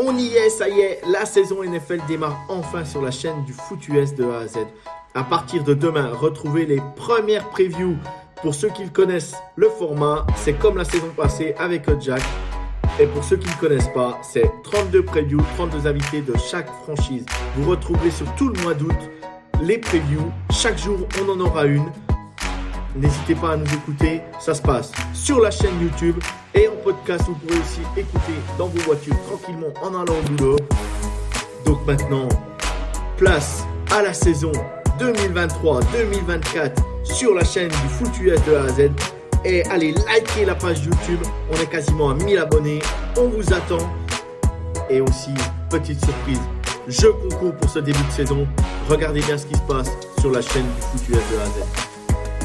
On y est, ça y est, la saison NFL démarre enfin sur la chaîne du foot US de A à Z. À partir de demain, retrouvez les premières previews. Pour ceux qui connaissent, le format, c'est comme la saison passée avec Jack. Et pour ceux qui ne connaissent pas, c'est 32 previews, 32 invités de chaque franchise. Vous retrouverez sur tout le mois d'août les previews. Chaque jour, on en aura une. N'hésitez pas à nous écouter, ça se passe sur la chaîne YouTube et en podcast. Vous pourrez aussi écouter dans vos voitures tranquillement en allant au boulot. Donc maintenant, place à la saison 2023-2024 sur la chaîne du Foot US de A à Z. Et allez liker la page YouTube, on est quasiment à 1000 abonnés, on vous attend. Et aussi, petite surprise, je concours pour ce début de saison. Regardez bien ce qui se passe sur la chaîne du Foot US de A Z.